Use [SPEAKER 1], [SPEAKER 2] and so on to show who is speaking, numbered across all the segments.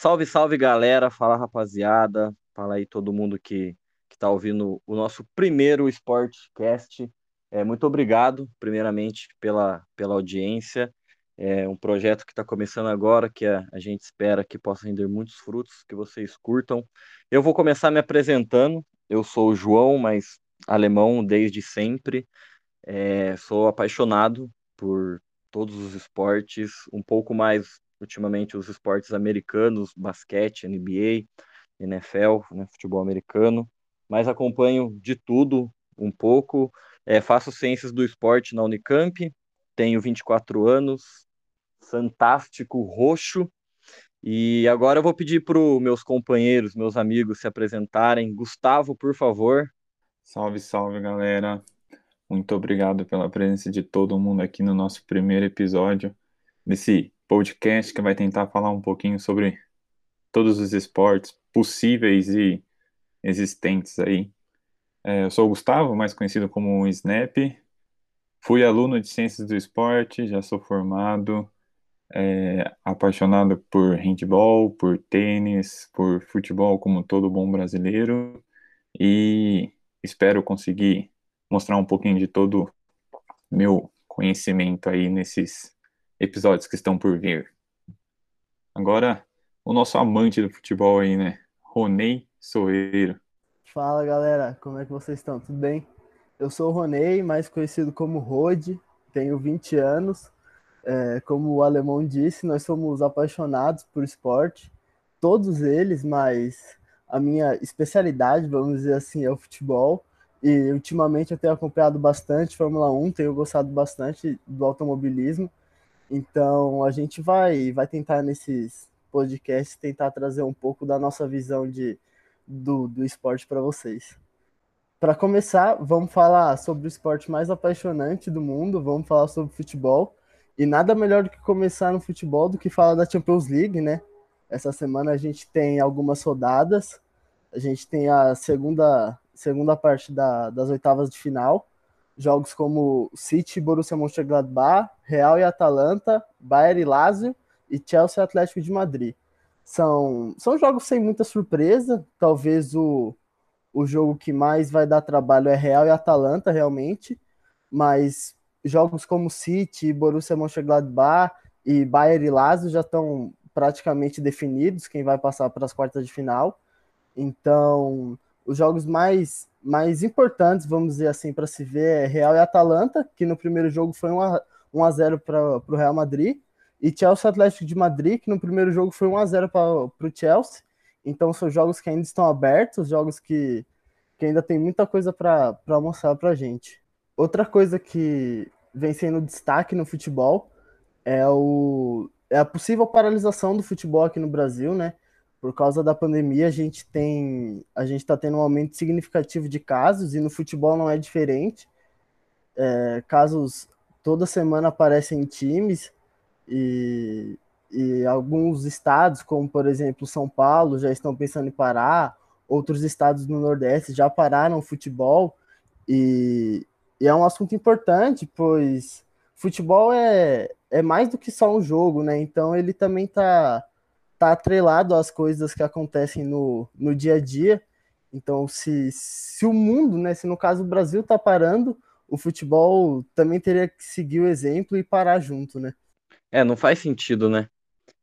[SPEAKER 1] Salve, salve galera, fala rapaziada, fala aí todo mundo que, que tá ouvindo o nosso primeiro Sportcast. É, muito obrigado, primeiramente, pela, pela audiência. É um projeto que está começando agora, que a, a gente espera que possa render muitos frutos, que vocês curtam. Eu vou começar me apresentando. Eu sou o João, mas alemão desde sempre. É, sou apaixonado por todos os esportes, um pouco mais ultimamente os esportes americanos, basquete, NBA, NFL, né, futebol americano, mas acompanho de tudo um pouco. É, faço ciências do esporte na Unicamp, tenho 24 anos, fantástico, roxo. E agora eu vou pedir para os meus companheiros, meus amigos se apresentarem. Gustavo, por favor.
[SPEAKER 2] Salve, salve, galera. Muito obrigado pela presença de todo mundo aqui no nosso primeiro episódio desse podcast que vai tentar falar um pouquinho sobre todos os esportes possíveis e existentes aí. É, eu sou o Gustavo, mais conhecido como Snap. Fui aluno de Ciências do Esporte, já sou formado, é, apaixonado por handball, por tênis, por futebol como todo bom brasileiro e espero conseguir mostrar um pouquinho de todo meu conhecimento aí nesses episódios que estão por vir. Agora, o nosso amante do futebol aí, né? Ronei Soeiro.
[SPEAKER 3] Fala galera, como é que vocês estão? Tudo bem? Eu sou o Ronei, mais conhecido como Rode, tenho 20 anos. É, como o alemão disse, nós somos apaixonados por esporte, todos eles, mas a minha especialidade, vamos dizer assim, é o futebol. E ultimamente eu tenho acompanhado bastante Fórmula 1, tenho gostado bastante do automobilismo. Então a gente vai, vai tentar nesses podcasts tentar trazer um pouco da nossa visão de, do, do esporte para vocês. Para começar, vamos falar sobre o esporte mais apaixonante do mundo, vamos falar sobre futebol. E nada melhor do que começar no futebol do que falar da Champions League, né? Essa semana a gente tem algumas rodadas, a gente tem a segunda segunda parte da, das oitavas de final. Jogos como City, Borussia Mönchengladbach, Real e Atalanta, Bayern e Lazio e Chelsea e Atlético de Madrid. São, são jogos sem muita surpresa. Talvez o, o jogo que mais vai dar trabalho é Real e Atalanta, realmente. Mas jogos como City, Borussia Mönchengladbach e Bayern e Lazio já estão praticamente definidos quem vai passar para as quartas de final. Então, os jogos mais, mais importantes, vamos dizer assim, para se ver é Real e Atalanta, que no primeiro jogo foi 1 a 0 para o Real Madrid, e Chelsea Atlético de Madrid, que no primeiro jogo foi 1 a 0 para o Chelsea. Então são jogos que ainda estão abertos, jogos que, que ainda tem muita coisa para mostrar para a gente. Outra coisa que vem sendo destaque no futebol é, o, é a possível paralisação do futebol aqui no Brasil, né? Por causa da pandemia, a gente tem, a gente está tendo um aumento significativo de casos e no futebol não é diferente. É, casos toda semana aparecem em times e, e alguns estados, como por exemplo São Paulo, já estão pensando em parar. Outros estados no Nordeste já pararam o futebol e, e é um assunto importante, pois futebol é, é mais do que só um jogo, né? Então ele também está tá atrelado às coisas que acontecem no, no dia a dia. Então, se, se o mundo, né, se no caso o Brasil tá parando, o futebol também teria que seguir o exemplo e parar junto, né?
[SPEAKER 1] É, não faz sentido, né?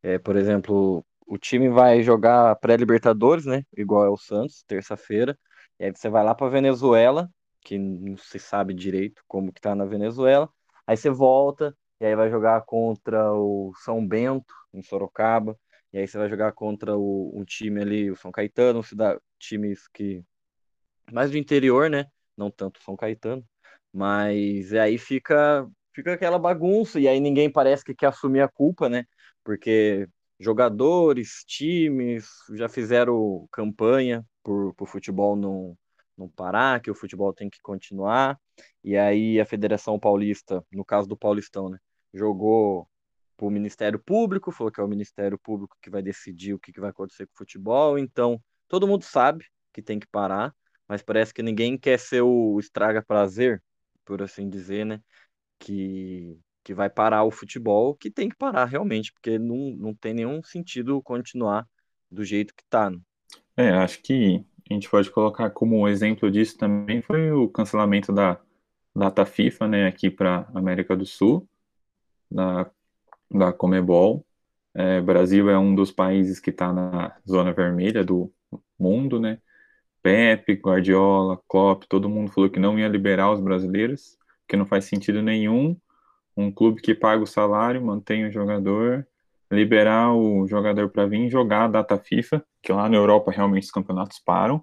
[SPEAKER 1] É, por exemplo, o time vai jogar pré-Libertadores, né? Igual é o Santos, terça-feira. E aí você vai lá para Venezuela, que não se sabe direito como que tá na Venezuela. Aí você volta e aí vai jogar contra o São Bento, em Sorocaba. E aí você vai jogar contra o, um time ali, o São Caetano, times que. Mais do interior, né? Não tanto São Caetano. Mas aí fica, fica aquela bagunça, e aí ninguém parece que quer assumir a culpa, né? Porque jogadores, times já fizeram campanha por, por futebol não, não parar, que o futebol tem que continuar. E aí a Federação Paulista, no caso do Paulistão, né? Jogou para o Ministério Público, falou que é o Ministério Público que vai decidir o que, que vai acontecer com o futebol. Então, todo mundo sabe que tem que parar, mas parece que ninguém quer ser o estraga-prazer, por assim dizer, né? Que, que vai parar o futebol, que tem que parar realmente, porque não, não tem nenhum sentido continuar do jeito que tá. Né?
[SPEAKER 2] É, acho que a gente pode colocar como exemplo disso também foi o cancelamento da data FIFA, né, aqui para América do Sul, da, da Comebol. É, Brasil é um dos países que está na zona vermelha do mundo, né? Pepe, Guardiola, Klopp, todo mundo falou que não ia liberar os brasileiros, que não faz sentido nenhum um clube que paga o salário, mantém o jogador, liberar o jogador para vir jogar a data FIFA, que lá na Europa realmente os campeonatos param,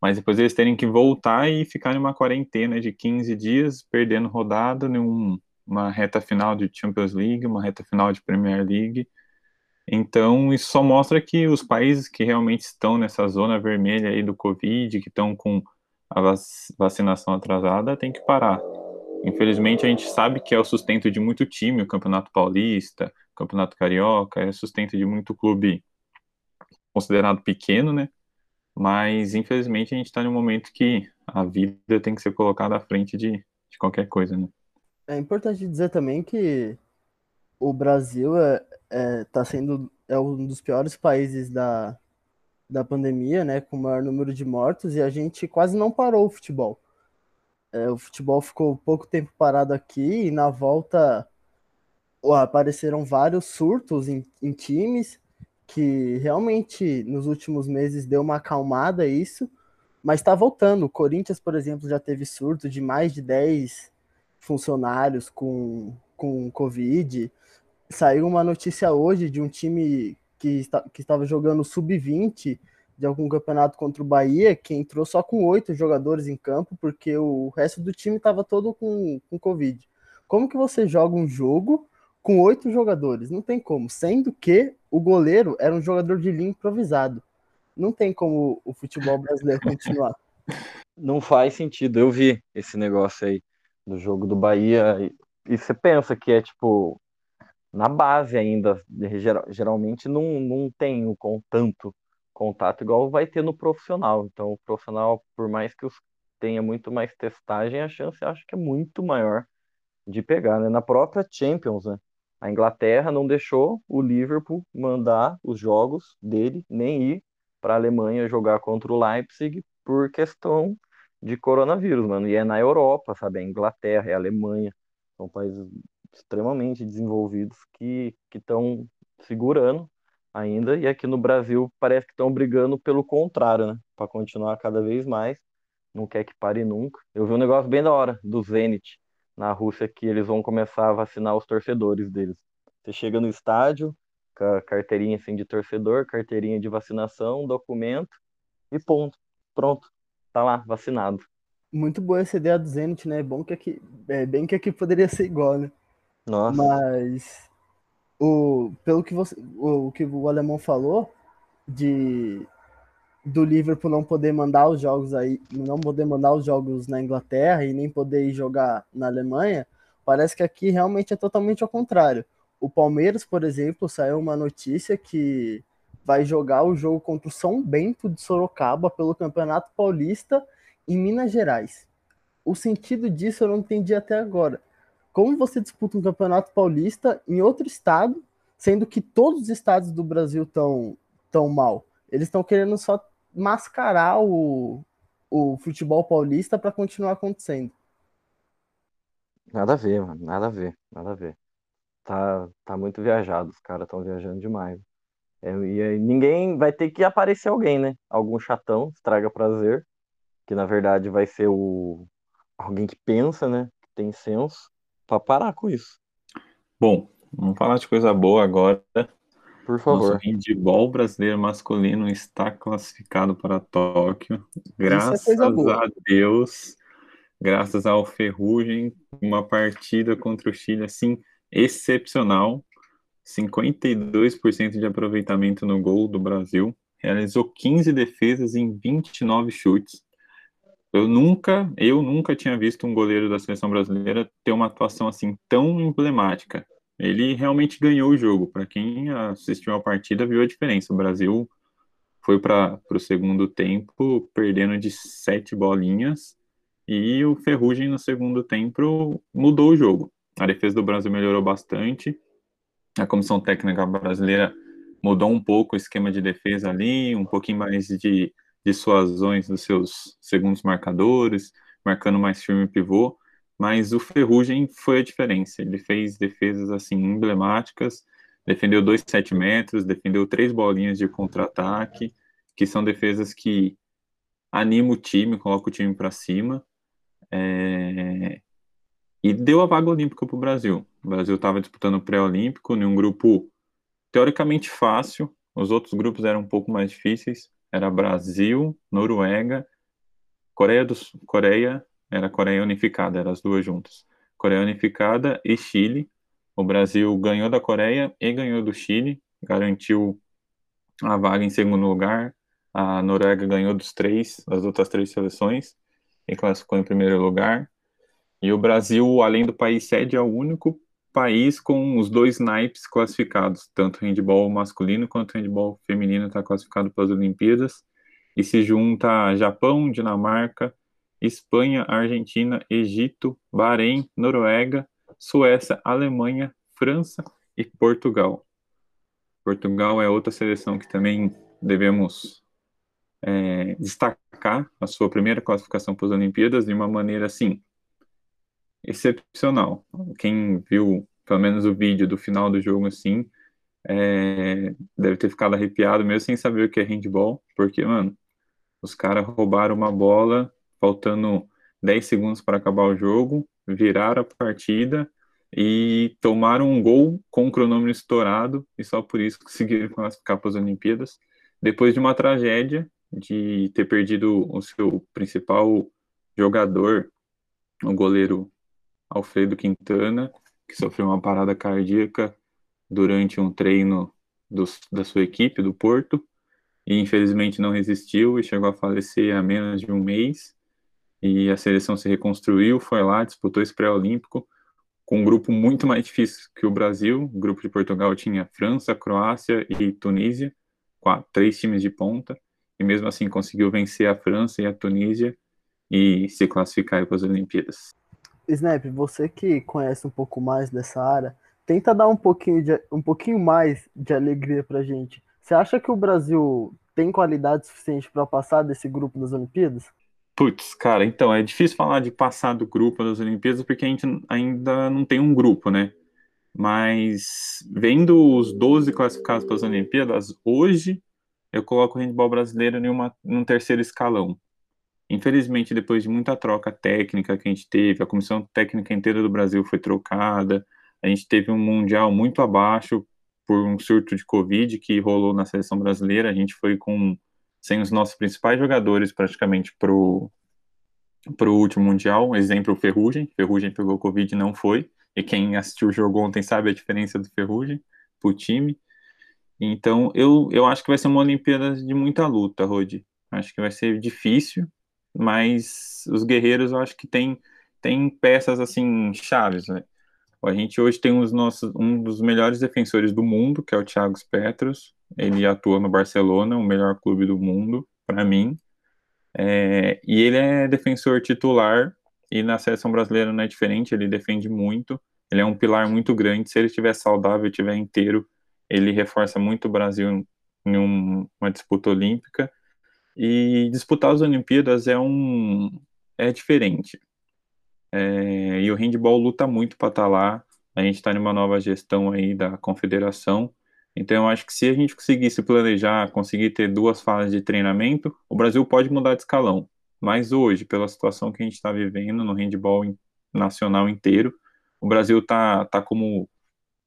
[SPEAKER 2] mas depois eles terem que voltar e ficar em uma quarentena de 15 dias, perdendo rodada numa uma reta final de Champions League, uma reta final de Premier League. Então, isso só mostra que os países que realmente estão nessa zona vermelha aí do Covid, que estão com a vacinação atrasada, tem que parar. Infelizmente, a gente sabe que é o sustento de muito time, o Campeonato Paulista, o Campeonato Carioca, é sustento de muito clube considerado pequeno, né? Mas, infelizmente, a gente está num momento que a vida tem que ser colocada à frente de, de qualquer coisa, né?
[SPEAKER 3] É importante dizer também que o Brasil é, é, tá sendo é um dos piores países da, da pandemia, né, com o maior número de mortos, e a gente quase não parou o futebol. É, o futebol ficou pouco tempo parado aqui, e na volta apareceram vários surtos em, em times, que realmente nos últimos meses deu uma acalmada isso, mas está voltando. O Corinthians, por exemplo, já teve surto de mais de 10 funcionários com, com Covid. Saiu uma notícia hoje de um time que, está, que estava jogando sub-20 de algum campeonato contra o Bahia, que entrou só com oito jogadores em campo, porque o resto do time estava todo com, com Covid. Como que você joga um jogo com oito jogadores? Não tem como, sendo que o goleiro era um jogador de linha improvisado. Não tem como o futebol brasileiro continuar.
[SPEAKER 1] Não faz sentido. Eu vi esse negócio aí do jogo do Bahia e, e você pensa que é tipo na base ainda, geralmente não, não tem com tanto contato igual vai ter no profissional. Então, o profissional, por mais que tenha muito mais testagem, a chance acho que é muito maior de pegar, né? Na própria Champions, né? A Inglaterra não deixou o Liverpool mandar os jogos dele, nem ir para a Alemanha jogar contra o Leipzig por questão de coronavírus, mano. E é na Europa, sabe? É Inglaterra, é Alemanha. São países extremamente desenvolvidos que estão segurando ainda. E aqui no Brasil parece que estão brigando pelo contrário, né? Para continuar cada vez mais. Não quer que pare nunca. Eu vi um negócio bem da hora do Zenit na Rússia que eles vão começar a vacinar os torcedores deles. Você chega no estádio com a carteirinha assim de torcedor, carteirinha de vacinação, documento e ponto. Pronto. Tá lá, vacinado.
[SPEAKER 3] Muito boa essa ideia do Zenit, né? Bom que aqui, é bem que aqui poderia ser igual, né?
[SPEAKER 1] Nossa.
[SPEAKER 3] Mas o pelo que você o, o que o alemão falou de do Liverpool não poder mandar os jogos aí, não poder mandar os jogos na Inglaterra e nem poder ir jogar na Alemanha, parece que aqui realmente é totalmente ao contrário. O Palmeiras, por exemplo, saiu uma notícia que vai jogar o jogo contra o São Bento de Sorocaba pelo Campeonato Paulista em Minas Gerais. O sentido disso eu não entendi até agora. Como você disputa um Campeonato Paulista em outro estado, sendo que todos os estados do Brasil estão tão mal? Eles estão querendo só mascarar o, o futebol paulista para continuar acontecendo.
[SPEAKER 1] Nada a ver, mano. Nada a ver. Nada a ver. Tá, tá muito viajado. Os caras estão viajando demais. É, e aí ninguém vai ter que aparecer alguém, né? Algum chatão, estraga prazer. Que na verdade vai ser o alguém que pensa, né? Que tem senso, para parar com isso.
[SPEAKER 2] Bom, vamos falar de coisa boa agora.
[SPEAKER 1] Por favor. Nosso
[SPEAKER 2] handball brasileiro masculino está classificado para Tóquio. É graças é a Deus. Graças ao Ferrugem, uma partida contra o Chile assim excepcional. 52% de aproveitamento no gol do Brasil. Realizou 15 defesas em 29 chutes. Eu nunca, eu nunca tinha visto um goleiro da seleção brasileira ter uma atuação assim tão emblemática ele realmente ganhou o jogo. Para quem assistiu a partida, viu a diferença. O Brasil foi para o segundo tempo perdendo de sete bolinhas e o Ferrugem no segundo tempo mudou o jogo. A defesa do Brasil melhorou bastante. A comissão técnica brasileira mudou um pouco o esquema de defesa ali, um pouquinho mais de dissuasões dos seus segundos marcadores, marcando mais firme pivô, mas o Ferrugem foi a diferença. Ele fez defesas assim emblemáticas, defendeu dois sete metros, defendeu três bolinhas de contra-ataque, que são defesas que animam o time, colocam o time para cima. É... E deu a vaga olímpica para o Brasil. O Brasil estava disputando o pré-olímpico em um grupo teoricamente fácil, os outros grupos eram um pouco mais difíceis. Era Brasil, Noruega, Coreia do Sul, Coreia, era Coreia Unificada, eram as duas juntas. Coreia Unificada e Chile. O Brasil ganhou da Coreia e ganhou do Chile, garantiu a vaga em segundo lugar. A Noruega ganhou dos três, das outras três seleções, e classificou em primeiro lugar. E o Brasil, além do país sede, é o único país com os dois naipes classificados, tanto handball masculino quanto handball feminino está classificado para as Olimpíadas. E se junta Japão, Dinamarca, Espanha, Argentina, Egito, Bahrein, Noruega, Suécia, Alemanha, França e Portugal. Portugal é outra seleção que também devemos é, destacar a sua primeira classificação para as Olimpíadas de uma maneira assim excepcional. Quem viu pelo menos o vídeo do final do jogo assim é, deve ter ficado arrepiado mesmo sem saber o que é handball, porque mano, os caras roubaram uma bola faltando 10 segundos para acabar o jogo, viraram a partida e tomaram um gol com o cronômetro estourado e só por isso conseguiram classificar para as Olimpíadas. Depois de uma tragédia de ter perdido o seu principal jogador, o goleiro Alfredo Quintana, que sofreu uma parada cardíaca durante um treino dos, da sua equipe, do Porto, e infelizmente não resistiu e chegou a falecer há menos de um mês e a seleção se reconstruiu, foi lá, disputou esse pré-olímpico com um grupo muito mais difícil que o Brasil. O grupo de Portugal tinha França, Croácia e Tunísia, quatro, três times de ponta, e mesmo assim conseguiu vencer a França e a Tunísia e se classificar para as Olimpíadas.
[SPEAKER 3] Snap, você que conhece um pouco mais dessa área, tenta dar um pouquinho, de, um pouquinho mais de alegria para gente. Você acha que o Brasil tem qualidade suficiente para passar desse grupo das Olimpíadas?
[SPEAKER 2] Putz, cara, então, é difícil falar de passar do grupo das Olimpíadas porque a gente ainda não tem um grupo, né? Mas vendo os 12 classificados para as Olimpíadas, hoje eu coloco o handball brasileiro em uma, num terceiro escalão. Infelizmente, depois de muita troca técnica que a gente teve, a comissão técnica inteira do Brasil foi trocada, a gente teve um mundial muito abaixo por um surto de Covid que rolou na seleção brasileira, a gente foi com sem os nossos principais jogadores praticamente pro pro último mundial, exemplo o Ferrugem, Ferrugem pegou Covid e não foi, e quem assistiu o jogo ontem sabe a diferença do Ferrugem pro time. Então, eu, eu acho que vai ser uma Olimpíada de muita luta, Rodi. Acho que vai ser difícil, mas os guerreiros eu acho que tem, tem peças assim chaves, né? A gente hoje tem os nossos, um dos melhores defensores do mundo, que é o Thiago Petros. Ele atua no Barcelona, o melhor clube do mundo, para mim. É, e ele é defensor titular, e na seleção brasileira não é diferente, ele defende muito. Ele é um pilar muito grande. Se ele estiver saudável, estiver inteiro, ele reforça muito o Brasil em um, uma disputa olímpica. E disputar as Olimpíadas é um é diferente. É, e o handball luta muito para estar tá lá. A gente está numa nova gestão aí da confederação. Então, eu acho que se a gente conseguir se planejar, conseguir ter duas fases de treinamento, o Brasil pode mudar de escalão. Mas hoje, pela situação que a gente está vivendo no handball nacional inteiro, o Brasil tá, tá como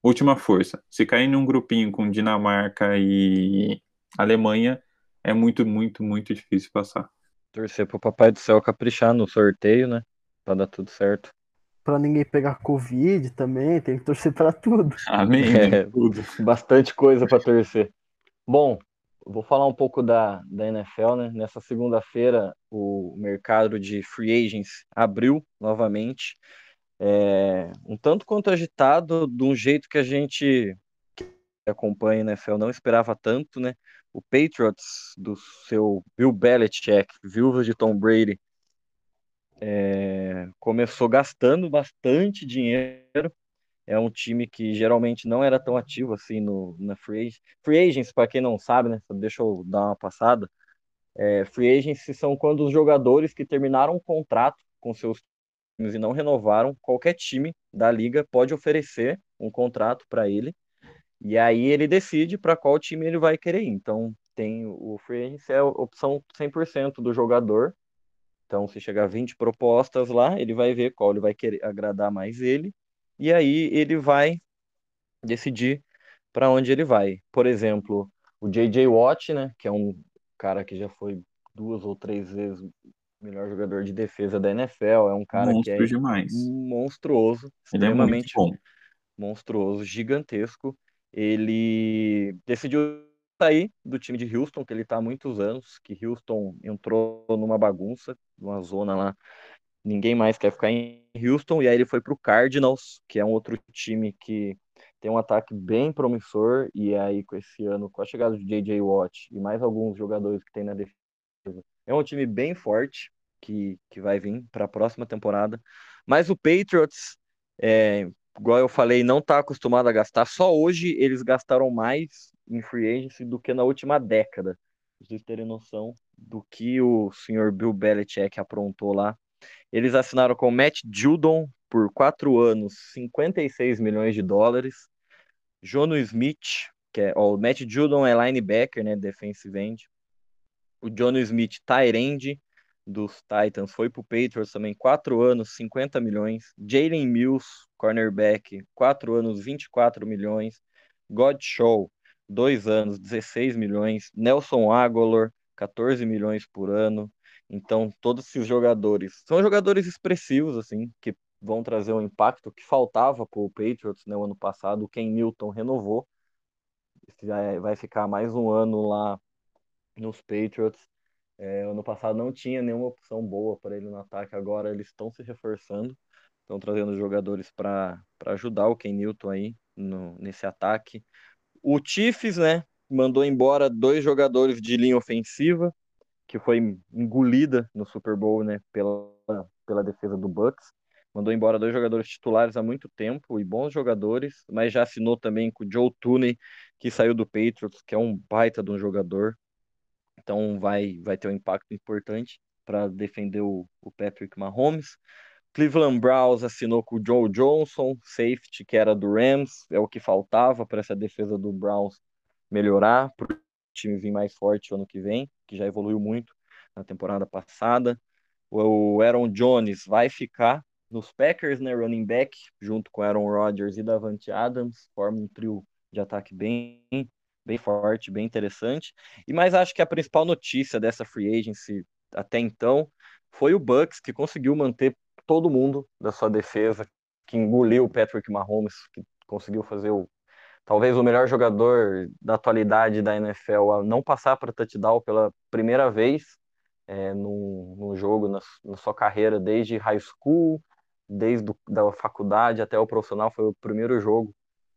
[SPEAKER 2] última força. Se cair num grupinho com Dinamarca e Alemanha, é muito, muito, muito difícil passar.
[SPEAKER 1] Torcer pro Papai do Céu caprichar no sorteio, né? Pra dar tudo certo.
[SPEAKER 3] Pra ninguém pegar Covid também, tem que torcer pra tudo.
[SPEAKER 2] Amém.
[SPEAKER 1] É, tudo. Bastante coisa pra torcer. Bom, vou falar um pouco da, da NFL, né? Nessa segunda-feira, o mercado de free agents abriu novamente. É, um tanto quanto agitado, de um jeito que a gente que acompanha a NFL não esperava tanto, né? O Patriots, do seu Bill Belichick, viúva de Tom Brady, é, começou gastando bastante dinheiro. é um time que geralmente não era tão ativo assim no, na Free Agents. Free Agents, para quem não sabe, né? Deixa eu dar uma passada. É, free Agents são quando os jogadores que terminaram um contrato com seus times e não renovaram, qualquer time da liga pode oferecer um contrato para ele. E aí ele decide para qual time ele vai querer ir. Então, tem o Free Agents é a opção 100% do jogador. Então, se chegar 20 propostas lá, ele vai ver qual ele vai querer agradar mais ele e aí ele vai decidir para onde ele vai. Por exemplo, o J.J. Watt, né, que é um cara que já foi duas ou três vezes melhor jogador de defesa da NFL, é um cara Monstro que é
[SPEAKER 2] demais.
[SPEAKER 1] monstruoso, ele é extremamente é monstruoso, gigantesco. Ele decidiu sair do time de Houston, que ele está há muitos anos, que Houston entrou numa bagunça, numa zona lá ninguém mais quer ficar em Houston, e aí ele foi para o Cardinals, que é um outro time que tem um ataque bem promissor, e aí com esse ano, com a chegada de J.J. Watt e mais alguns jogadores que tem na defesa, é um time bem forte que, que vai vir para a próxima temporada. Mas o Patriots, é, igual eu falei, não está acostumado a gastar. Só hoje eles gastaram mais em free agency do que na última década. Pra vocês terem noção do que o senhor Bill Belichick aprontou lá eles assinaram com Matt Judon por quatro anos, 56 milhões de dólares. Jono Smith, que é ó, o Matt Judon é linebacker, né, defensive end. O Jono Smith, tight end dos Titans, foi para o Patriots também, quatro anos, 50 milhões. Jalen Mills, cornerback, quatro anos, 24 milhões. Godshaw, dois anos, 16 milhões. Nelson Aguilar, 14 milhões por ano. Então, todos esses jogadores são jogadores expressivos, assim, que vão trazer um impacto que faltava para o Patriots no né, ano passado. O Ken Newton renovou, vai ficar mais um ano lá nos Patriots. É, ano passado não tinha nenhuma opção boa para ele no ataque, agora eles estão se reforçando, estão trazendo jogadores para ajudar o Ken Newton aí no, nesse ataque. O Chiefs, né, mandou embora dois jogadores de linha ofensiva, que foi engolida no Super Bowl, né, pela, pela defesa do Bucks. Mandou embora dois jogadores titulares há muito tempo e bons jogadores, mas já assinou também com o Joe Tooney, que saiu do Patriots, que é um baita de um jogador. Então vai, vai ter um impacto importante para defender o, o Patrick Mahomes. Cleveland Browns assinou com o Joe Johnson, safety, que era do Rams, é o que faltava para essa defesa do Browns melhorar, para o time vir mais forte ano que vem que já evoluiu muito na temporada passada. O Aaron Jones vai ficar nos Packers, né, running back, junto com Aaron Rodgers e Davante Adams, forma um trio de ataque bem, bem forte, bem interessante. E mais acho que a principal notícia dessa free agency até então foi o Bucks que conseguiu manter todo mundo da sua defesa, que engoliu o Patrick Mahomes, que conseguiu fazer o talvez o melhor jogador da atualidade da NFL a não passar para touchdown pela primeira vez é, no, no jogo na, na, sua carreira, desde high school, desde a da faculdade até o profissional, foi o primeiro jogo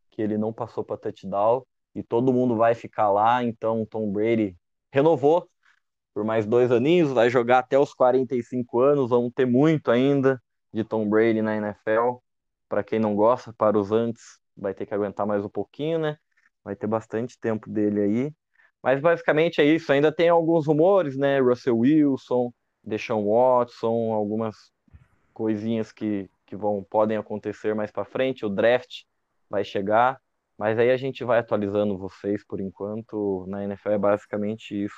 [SPEAKER 1] que ele não passou para touchdown e todo mundo vai ficar lá, então Tom Brady renovou por mais dois aninhos, vai jogar até os 45 anos, vamos ter muito ainda de Tom Brady na NFL, para quem não gosta, para os antes vai ter que aguentar mais um pouquinho, né? Vai ter bastante tempo dele aí. Mas basicamente é isso. Ainda tem alguns rumores, né? Russell Wilson, Deshaun Watson, algumas coisinhas que, que vão podem acontecer mais para frente. O draft vai chegar, mas aí a gente vai atualizando vocês por enquanto. Na NFL é basicamente isso.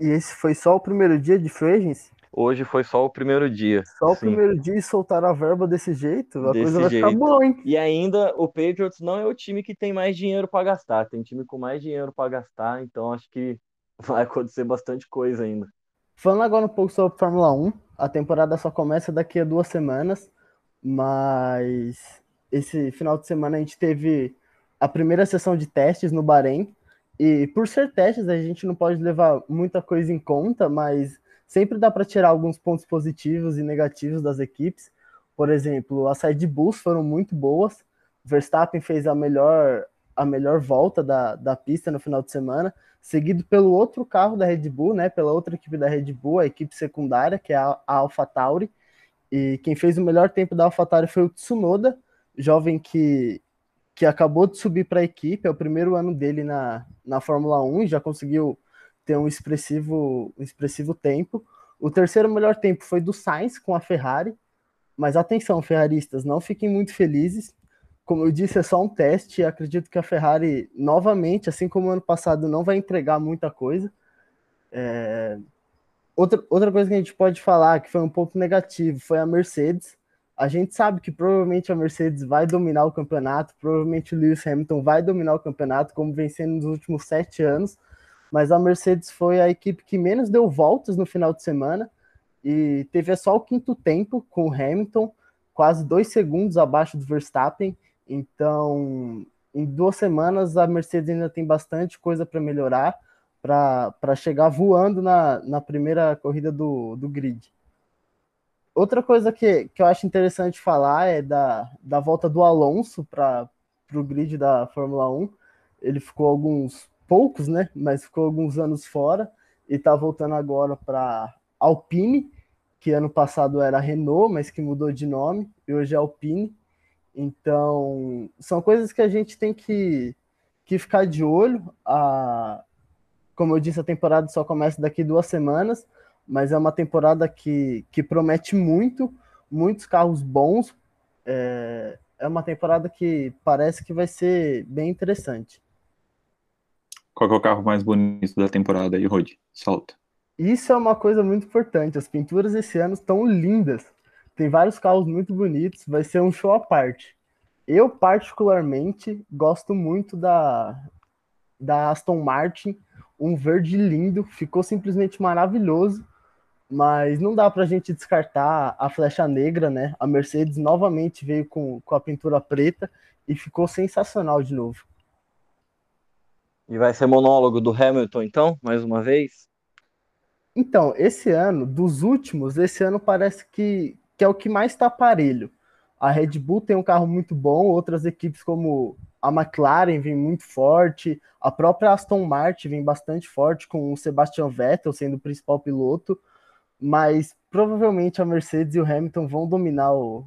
[SPEAKER 3] E esse foi só o primeiro dia de free agency?
[SPEAKER 1] Hoje foi só o primeiro dia.
[SPEAKER 3] Só o primeiro dia e soltaram a verba desse jeito, a desse coisa vai jeito. ficar boa, hein?
[SPEAKER 1] E ainda o Patriots não é o time que tem mais dinheiro para gastar, tem time com mais dinheiro para gastar, então acho que vai acontecer bastante coisa ainda.
[SPEAKER 3] Falando agora um pouco sobre Fórmula 1, a temporada só começa daqui a duas semanas, mas esse final de semana a gente teve a primeira sessão de testes no Bahrein, e por ser testes a gente não pode levar muita coisa em conta, mas sempre dá para tirar alguns pontos positivos e negativos das equipes. Por exemplo, as Red Bulls foram muito boas. Verstappen fez a melhor, a melhor volta da, da pista no final de semana, seguido pelo outro carro da Red Bull, né, pela outra equipe da Red Bull, a equipe secundária, que é a, a AlphaTauri. E quem fez o melhor tempo da AlphaTauri foi o Tsunoda, jovem que, que acabou de subir para a equipe, é o primeiro ano dele na, na Fórmula 1 já conseguiu ter um expressivo, um expressivo tempo. O terceiro melhor tempo foi do Sainz com a Ferrari, mas atenção, ferraristas, não fiquem muito felizes. Como eu disse, é só um teste. Acredito que a Ferrari, novamente, assim como ano passado, não vai entregar muita coisa. É... Outra, outra coisa que a gente pode falar que foi um pouco negativo foi a Mercedes. A gente sabe que provavelmente a Mercedes vai dominar o campeonato, provavelmente o Lewis Hamilton vai dominar o campeonato, como vem sendo nos últimos sete anos, mas a Mercedes foi a equipe que menos deu voltas no final de semana e teve só o quinto tempo com o Hamilton, quase dois segundos abaixo do Verstappen. Então, em duas semanas, a Mercedes ainda tem bastante coisa para melhorar para chegar voando na, na primeira corrida do, do grid. Outra coisa que, que eu acho interessante falar é da, da volta do Alonso para o grid da Fórmula 1. Ele ficou alguns poucos, né? Mas ficou alguns anos fora e está voltando agora para Alpine, que ano passado era Renault, mas que mudou de nome e hoje é Alpine. Então, são coisas que a gente tem que, que ficar de olho. A, como eu disse, a temporada só começa daqui duas semanas, mas é uma temporada que, que promete muito, muitos carros bons. É, é uma temporada que parece que vai ser bem interessante.
[SPEAKER 2] Qual é o carro mais bonito da temporada aí, Rod? Solta.
[SPEAKER 3] Isso é uma coisa muito importante. As pinturas esse ano estão lindas. Tem vários carros muito bonitos. Vai ser um show à parte. Eu, particularmente, gosto muito da, da Aston Martin. Um verde lindo. Ficou simplesmente maravilhoso mas não dá para a gente descartar a flecha negra, né? A Mercedes novamente veio com, com a pintura preta e ficou sensacional de novo.
[SPEAKER 1] E vai ser monólogo do Hamilton, então, mais uma vez?
[SPEAKER 3] Então, esse ano, dos últimos, esse ano parece que, que é o que mais está parelho. A Red Bull tem um carro muito bom, outras equipes como a McLaren vem muito forte, a própria Aston Martin vem bastante forte, com o Sebastian Vettel sendo o principal piloto mas provavelmente a Mercedes e o Hamilton vão dominar o,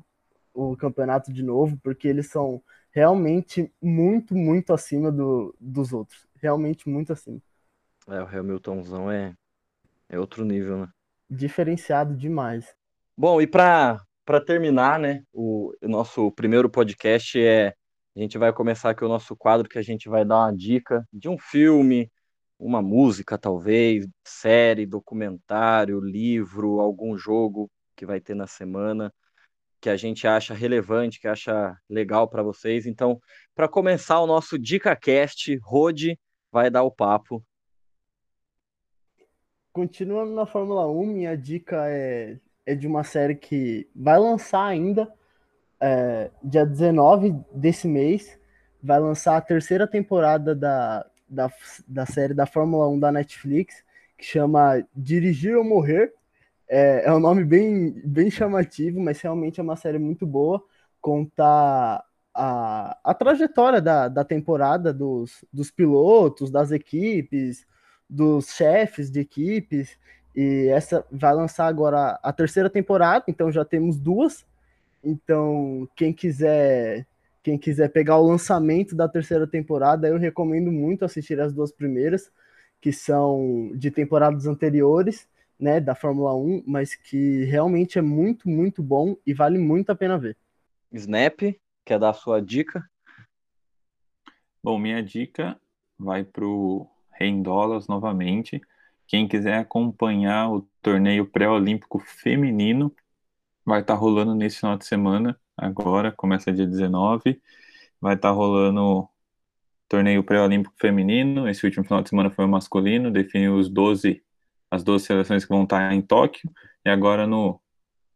[SPEAKER 3] o campeonato de novo, porque eles são realmente muito, muito acima do, dos outros. Realmente muito acima.
[SPEAKER 1] É, o Hamiltonzão é, é outro nível, né?
[SPEAKER 3] Diferenciado demais.
[SPEAKER 1] Bom, e para terminar, né, o, o nosso primeiro podcast é. A gente vai começar aqui o nosso quadro que a gente vai dar uma dica de um filme, uma música, talvez, série, documentário, livro, algum jogo que vai ter na semana que a gente acha relevante, que acha legal para vocês. Então, para começar o nosso DicaCast, Rode vai dar o papo.
[SPEAKER 3] Continuando na Fórmula 1, minha dica é, é de uma série que vai lançar ainda, é, dia 19 desse mês, vai lançar a terceira temporada da, da, da série da Fórmula 1 da Netflix, que chama Dirigir ou Morrer. É, é um nome bem, bem chamativo, mas realmente é uma série muito boa. Conta a, a trajetória da, da temporada dos, dos pilotos, das equipes, dos chefes de equipes. E essa vai lançar agora a terceira temporada, então já temos duas. Então, quem quiser quem quiser pegar o lançamento da terceira temporada, eu recomendo muito assistir as duas primeiras, que são de temporadas anteriores, né, da Fórmula 1, mas que realmente é muito, muito bom e vale muito a pena ver.
[SPEAKER 1] Snap, quer dar a sua dica?
[SPEAKER 2] Bom, minha dica vai para o Rendolas novamente. Quem quiser acompanhar o torneio pré-olímpico feminino, vai estar tá rolando nesse final de semana agora, começa dia 19. Vai estar tá rolando torneio pré-olímpico feminino. Esse último final de semana foi o masculino, definiu os 12, as 12 seleções que vão estar tá em Tóquio. E agora no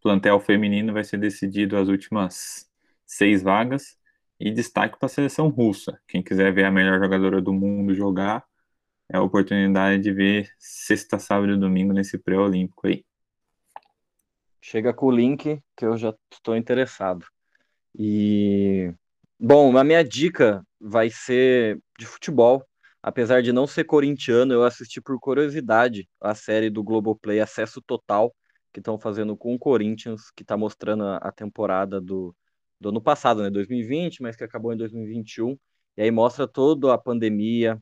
[SPEAKER 2] plantel feminino vai ser decidido as últimas seis vagas. E destaque para a seleção russa. Quem quiser ver a melhor jogadora do mundo jogar, é a oportunidade de ver sexta, sábado e domingo nesse pré-olímpico aí.
[SPEAKER 1] Chega com o link que eu já estou interessado. E bom, a minha dica vai ser de futebol. Apesar de não ser corintiano, eu assisti por curiosidade a série do Globoplay Acesso Total, que estão fazendo com o Corinthians, que está mostrando a temporada do, do ano passado, né, 2020, mas que acabou em 2021. E aí mostra toda a pandemia,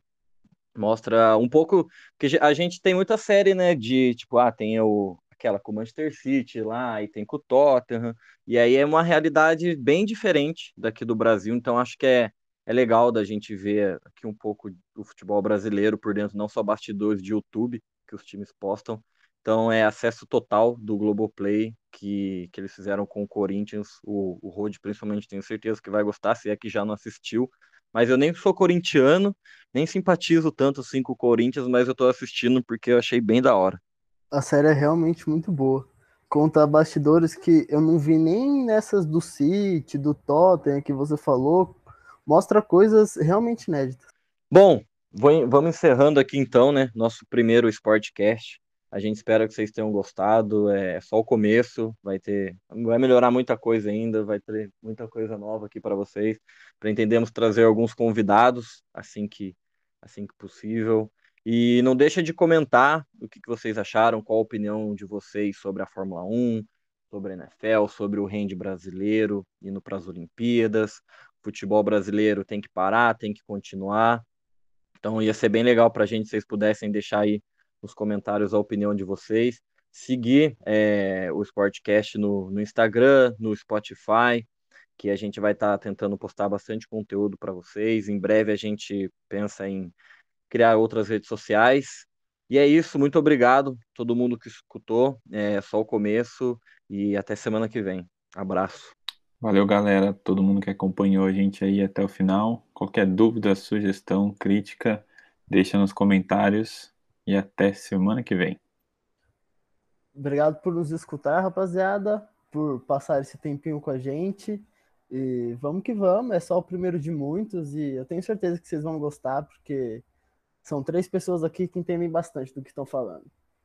[SPEAKER 1] mostra um pouco que a gente tem muita série, né, de tipo, ah, tem o aquela com o Manchester City lá e tem com o Tottenham, e aí é uma realidade bem diferente daqui do Brasil, então acho que é é legal da gente ver aqui um pouco do futebol brasileiro por dentro, não só bastidores de YouTube que os times postam. Então é acesso total do Globoplay que, que eles fizeram com o Corinthians. O, o Rod, principalmente, tenho certeza que vai gostar, se é que já não assistiu. Mas eu nem sou corintiano, nem simpatizo tanto assim com o Corinthians, mas eu tô assistindo porque eu achei bem da hora.
[SPEAKER 3] A série é realmente muito boa. Conta bastidores que eu não vi nem nessas do City, do Tottenham que você falou, mostra coisas realmente inéditas.
[SPEAKER 1] Bom, vamos encerrando aqui então, né? Nosso primeiro Sportcast. A gente espera que vocês tenham gostado. É só o começo, vai ter, vai melhorar muita coisa ainda, vai ter muita coisa nova aqui para vocês. Pretendemos trazer alguns convidados assim que assim que possível. E não deixa de comentar o que, vocês acharam, qual a opinião de vocês sobre a Fórmula 1, sobre a NFL, sobre o rende brasileiro indo para as Olimpíadas, futebol brasileiro tem que parar, tem que continuar. Então ia ser bem legal para a gente se vocês pudessem deixar aí nos comentários a opinião de vocês. Seguir é, o Sportcast no, no Instagram, no Spotify, que a gente vai estar tá tentando postar bastante conteúdo para vocês. Em breve a gente pensa em criar outras redes sociais. E é isso, muito obrigado todo mundo que escutou. É só o começo e até semana que vem. Abraço.
[SPEAKER 2] Valeu, galera, todo mundo que acompanhou a gente aí até o final. Qualquer dúvida, sugestão, crítica, deixa nos comentários e até semana que vem.
[SPEAKER 3] Obrigado por nos escutar, rapaziada, por passar esse tempinho com a gente. E vamos que vamos, é só o primeiro de muitos e eu tenho certeza que vocês vão gostar, porque são três pessoas aqui que entendem bastante do que estão falando.